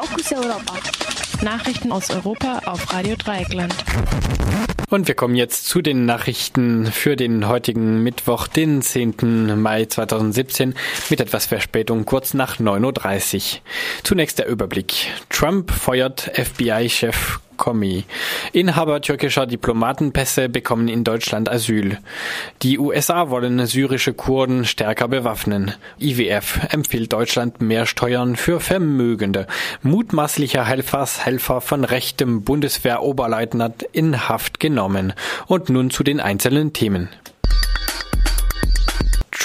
Fokus Europa. Nachrichten aus Europa auf Radio Dreieckland. Und wir kommen jetzt zu den Nachrichten für den heutigen Mittwoch, den 10. Mai 2017, mit etwas Verspätung kurz nach 9.30 Uhr. Zunächst der Überblick. Trump feuert FBI-Chef Comey. Inhaber türkischer Diplomatenpässe bekommen in Deutschland Asyl. Die USA wollen syrische Kurden stärker bewaffnen. IWF empfiehlt Deutschland mehr Steuern für Vermögende. Mutmaßlicher Helfershelfer von rechtem Bundeswehroberleutnant in Haft genommen. Und nun zu den einzelnen Themen.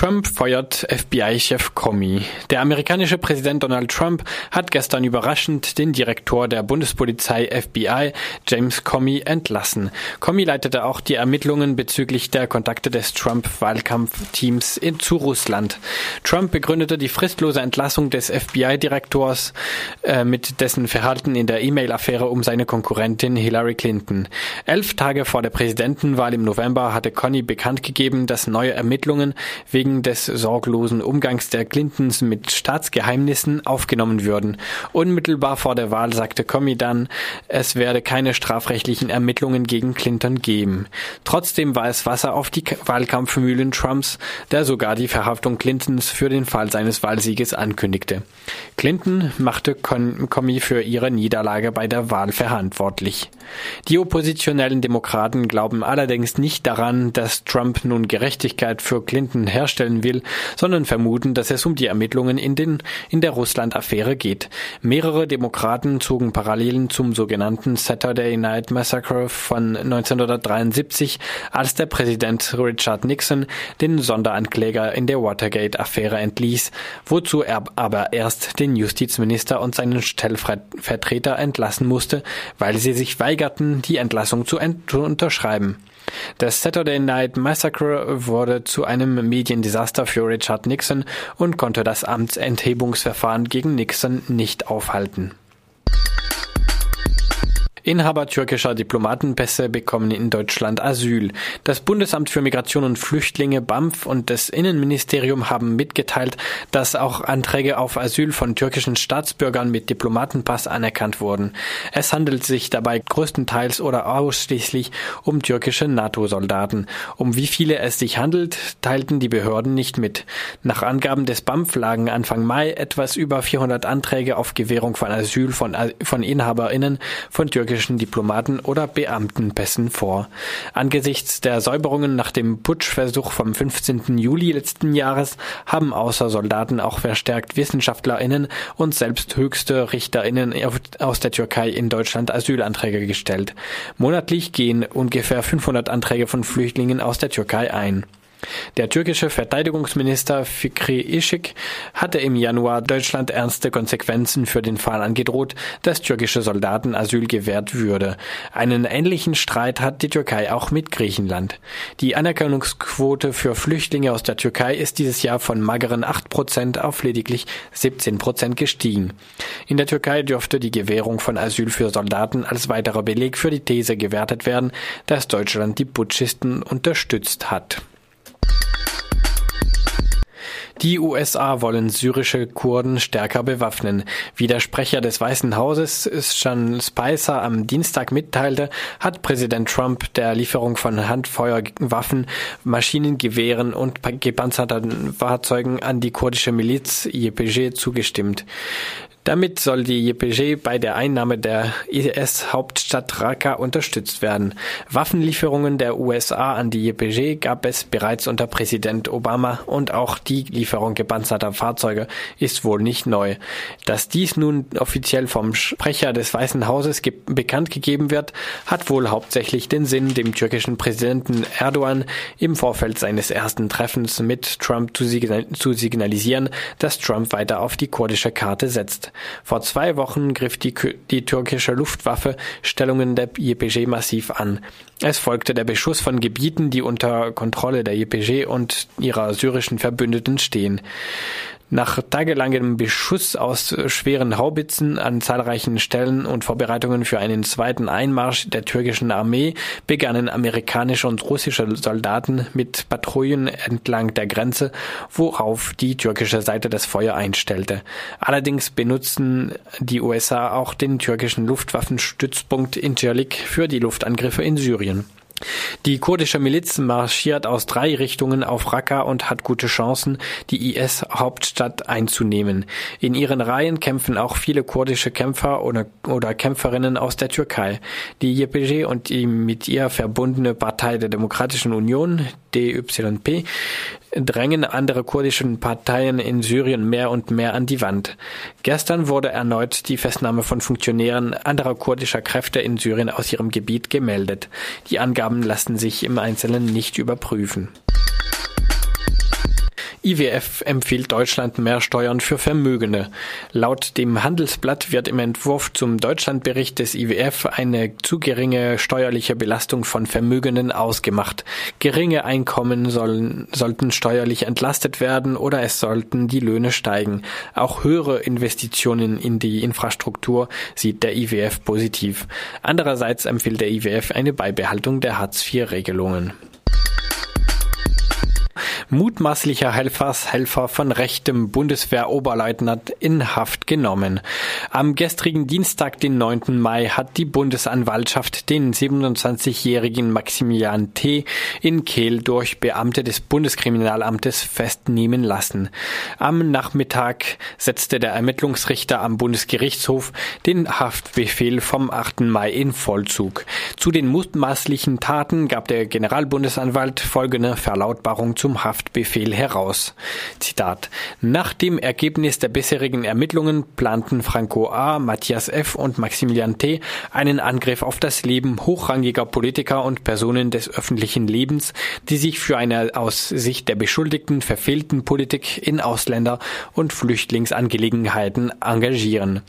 Trump feuert FBI-Chef Comey. Der amerikanische Präsident Donald Trump hat gestern überraschend den Direktor der Bundespolizei FBI, James Comey, entlassen. Comey leitete auch die Ermittlungen bezüglich der Kontakte des Trump-Wahlkampfteams zu Russland. Trump begründete die fristlose Entlassung des FBI-Direktors äh, mit dessen Verhalten in der E-Mail-Affäre um seine Konkurrentin Hillary Clinton. Elf Tage vor der Präsidentenwahl im November hatte Comey bekannt gegeben, dass neue Ermittlungen wegen wegen des sorglosen Umgangs der Clintons mit Staatsgeheimnissen aufgenommen würden. Unmittelbar vor der Wahl sagte Comey dann, es werde keine strafrechtlichen Ermittlungen gegen Clinton geben. Trotzdem war es Wasser auf die Wahlkampfmühlen Trumps, der sogar die Verhaftung Clintons für den Fall seines Wahlsieges ankündigte. Clinton machte Comey für ihre Niederlage bei der Wahl verantwortlich. Die oppositionellen Demokraten glauben allerdings nicht daran, dass Trump nun Gerechtigkeit für Clinton herstellt darstellen will, sondern vermuten, dass es um die Ermittlungen in, den, in der Russland-Affäre geht. Mehrere Demokraten zogen Parallelen zum sogenannten Saturday Night Massacre von 1973, als der Präsident Richard Nixon den Sonderankläger in der Watergate-Affäre entließ, wozu er aber erst den Justizminister und seinen Stellvertreter entlassen musste, weil sie sich weigerten, die Entlassung zu, zu unterschreiben. Das Saturday Night Massacre wurde zu einem Mediendesaster für Richard Nixon und konnte das Amtsenthebungsverfahren gegen Nixon nicht aufhalten. Inhaber türkischer Diplomatenpässe bekommen in Deutschland Asyl. Das Bundesamt für Migration und Flüchtlinge BAMF und das Innenministerium haben mitgeteilt, dass auch Anträge auf Asyl von türkischen Staatsbürgern mit Diplomatenpass anerkannt wurden. Es handelt sich dabei größtenteils oder ausschließlich um türkische NATO-Soldaten. Um wie viele es sich handelt, teilten die Behörden nicht mit. Nach Angaben des BAMF lagen Anfang Mai etwas über 400 Anträge auf Gewährung von Asyl von, von InhaberInnen von türkischen türkischen Diplomaten oder Beamtenpässen vor. Angesichts der Säuberungen nach dem Putschversuch vom 15. Juli letzten Jahres haben außer Soldaten auch verstärkt WissenschaftlerInnen und selbst höchste RichterInnen aus der Türkei in Deutschland Asylanträge gestellt. Monatlich gehen ungefähr 500 Anträge von Flüchtlingen aus der Türkei ein. Der türkische Verteidigungsminister Fikri Ishik hatte im Januar Deutschland ernste Konsequenzen für den Fall angedroht, dass türkische Soldaten Asyl gewährt würde. Einen ähnlichen Streit hat die Türkei auch mit Griechenland. Die Anerkennungsquote für Flüchtlinge aus der Türkei ist dieses Jahr von mageren 8 Prozent auf lediglich 17 Prozent gestiegen. In der Türkei dürfte die Gewährung von Asyl für Soldaten als weiterer Beleg für die These gewertet werden, dass Deutschland die Putschisten unterstützt hat. Die USA wollen syrische Kurden stärker bewaffnen. Wie der Sprecher des Weißen Hauses Sean Spicer am Dienstag mitteilte, hat Präsident Trump der Lieferung von Handfeuerwaffen, Maschinengewehren und gepanzerten Fahrzeugen an die kurdische Miliz YPG zugestimmt. Damit soll die YPG bei der Einnahme der IS-Hauptstadt Raqqa unterstützt werden. Waffenlieferungen der USA an die YPG gab es bereits unter Präsident Obama und auch die Lieferung gepanzerter Fahrzeuge ist wohl nicht neu. Dass dies nun offiziell vom Sprecher des Weißen Hauses ge bekannt gegeben wird, hat wohl hauptsächlich den Sinn, dem türkischen Präsidenten Erdogan im Vorfeld seines ersten Treffens mit Trump zu, signal zu signalisieren, dass Trump weiter auf die kurdische Karte setzt. Vor zwei Wochen griff die, die türkische Luftwaffe Stellungen der YPG massiv an. Es folgte der Beschuss von Gebieten, die unter Kontrolle der YPG und ihrer syrischen Verbündeten stehen. Nach tagelangem Beschuss aus schweren Haubitzen an zahlreichen Stellen und Vorbereitungen für einen zweiten Einmarsch der türkischen Armee begannen amerikanische und russische Soldaten mit Patrouillen entlang der Grenze, worauf die türkische Seite das Feuer einstellte. Allerdings benutzten die USA auch den türkischen Luftwaffenstützpunkt Incirlik für die Luftangriffe in Syrien. Die kurdische Miliz marschiert aus drei Richtungen auf Raqqa und hat gute Chancen, die IS-Hauptstadt einzunehmen. In ihren Reihen kämpfen auch viele kurdische Kämpfer oder, oder Kämpferinnen aus der Türkei. Die YPG und die mit ihr verbundene Partei der Demokratischen Union, DYP, drängen andere kurdischen Parteien in Syrien mehr und mehr an die Wand. Gestern wurde erneut die Festnahme von Funktionären anderer kurdischer Kräfte in Syrien aus ihrem Gebiet gemeldet. Die Angaben lassen sich im Einzelnen nicht überprüfen. IWF empfiehlt Deutschland mehr Steuern für Vermögende. Laut dem Handelsblatt wird im Entwurf zum Deutschlandbericht des IWF eine zu geringe steuerliche Belastung von Vermögenden ausgemacht. Geringe Einkommen sollen, sollten steuerlich entlastet werden oder es sollten die Löhne steigen. Auch höhere Investitionen in die Infrastruktur sieht der IWF positiv. Andererseits empfiehlt der IWF eine Beibehaltung der Hartz-IV-Regelungen mutmaßlicher Helfershelfer von rechtem Bundeswehroberleutnant in Haft genommen. Am gestrigen Dienstag, den 9. Mai, hat die Bundesanwaltschaft den 27-jährigen Maximilian T. in Kehl durch Beamte des Bundeskriminalamtes festnehmen lassen. Am Nachmittag setzte der Ermittlungsrichter am Bundesgerichtshof den Haftbefehl vom 8. Mai in Vollzug. Zu den mutmaßlichen Taten gab der Generalbundesanwalt folgende Verlautbarung zum Haft Haftbefehl heraus. Zitat. Nach dem Ergebnis der bisherigen Ermittlungen planten Franco A., Matthias F. und Maximilian T. einen Angriff auf das Leben hochrangiger Politiker und Personen des öffentlichen Lebens, die sich für eine aus Sicht der Beschuldigten verfehlten Politik in Ausländer- und Flüchtlingsangelegenheiten engagieren.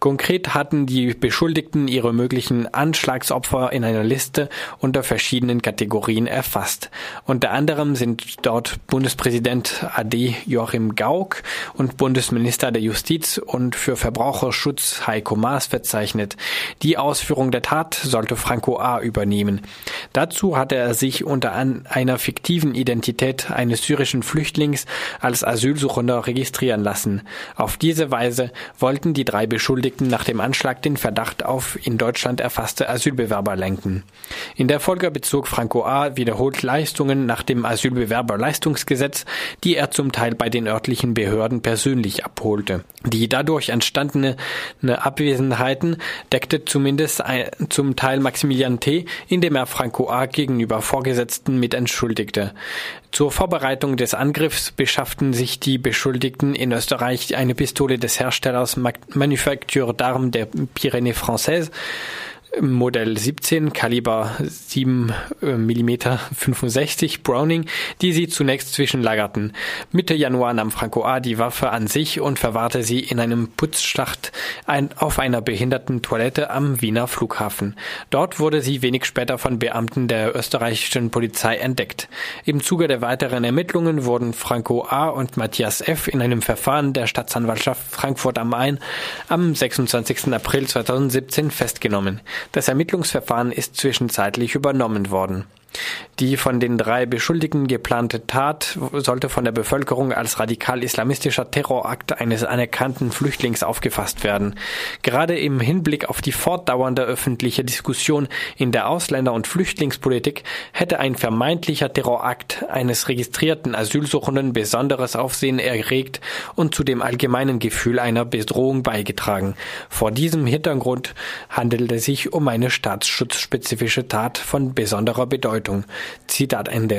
Konkret hatten die Beschuldigten ihre möglichen Anschlagsopfer in einer Liste unter verschiedenen Kategorien erfasst. Unter anderem sind dort dort Bundespräsident AD Joachim Gauck und Bundesminister der Justiz und für Verbraucherschutz Heiko Maas verzeichnet. Die Ausführung der Tat sollte Franco A. übernehmen. Dazu hatte er sich unter einer fiktiven Identität eines syrischen Flüchtlings als Asylsuchender registrieren lassen. Auf diese Weise wollten die drei Beschuldigten nach dem Anschlag den Verdacht auf in Deutschland erfasste Asylbewerber lenken. In der Folge bezog Franco A. wiederholt Leistungen nach dem Asylbewerberleistungsgesetz Leistungsgesetz, die er zum Teil bei den örtlichen Behörden persönlich abholte. Die dadurch entstandene Abwesenheiten deckte zumindest ein, zum Teil Maximilian T., indem er Franco A. gegenüber Vorgesetzten mit entschuldigte. Zur Vorbereitung des Angriffs beschafften sich die Beschuldigten in Österreich eine Pistole des Herstellers Manufacture d'Armes der Pyrénées Françaises Modell 17, Kaliber 7 mm 65 Browning, die sie zunächst zwischenlagerten. Mitte Januar nahm Franco A. die Waffe an sich und verwahrte sie in einem Putzschacht auf einer behinderten Toilette am Wiener Flughafen. Dort wurde sie wenig später von Beamten der österreichischen Polizei entdeckt. Im Zuge der weiteren Ermittlungen wurden Franco A. und Matthias F. in einem Verfahren der Staatsanwaltschaft Frankfurt am Main am 26. April 2017 festgenommen. Das Ermittlungsverfahren ist zwischenzeitlich übernommen worden die von den drei Beschuldigten geplante Tat sollte von der Bevölkerung als radikal-islamistischer Terrorakt eines anerkannten Flüchtlings aufgefasst werden. Gerade im Hinblick auf die fortdauernde öffentliche Diskussion in der Ausländer- und Flüchtlingspolitik hätte ein vermeintlicher Terrorakt eines registrierten Asylsuchenden besonderes Aufsehen erregt und zu dem allgemeinen Gefühl einer Bedrohung beigetragen. Vor diesem Hintergrund handelt es sich um eine staatsschutzspezifische Tat von besonderer Bedeutung. Zitat Ende.